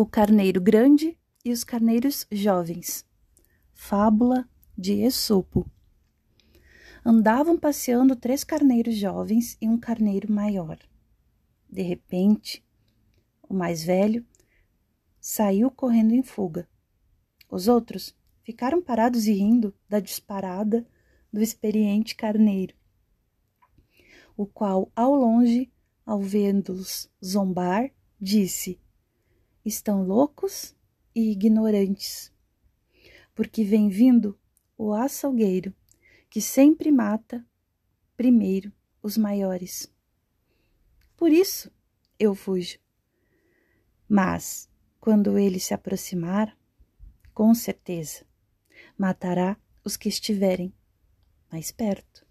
O carneiro grande e os carneiros jovens. Fábula de Esopo. Andavam passeando três carneiros jovens e um carneiro maior. De repente, o mais velho saiu correndo em fuga. Os outros ficaram parados e rindo da disparada do experiente carneiro, o qual, ao longe, ao vê-los zombar, disse: Estão loucos e ignorantes, porque vem vindo o açougueiro, que sempre mata primeiro os maiores. Por isso eu fujo. Mas, quando ele se aproximar, com certeza, matará os que estiverem mais perto.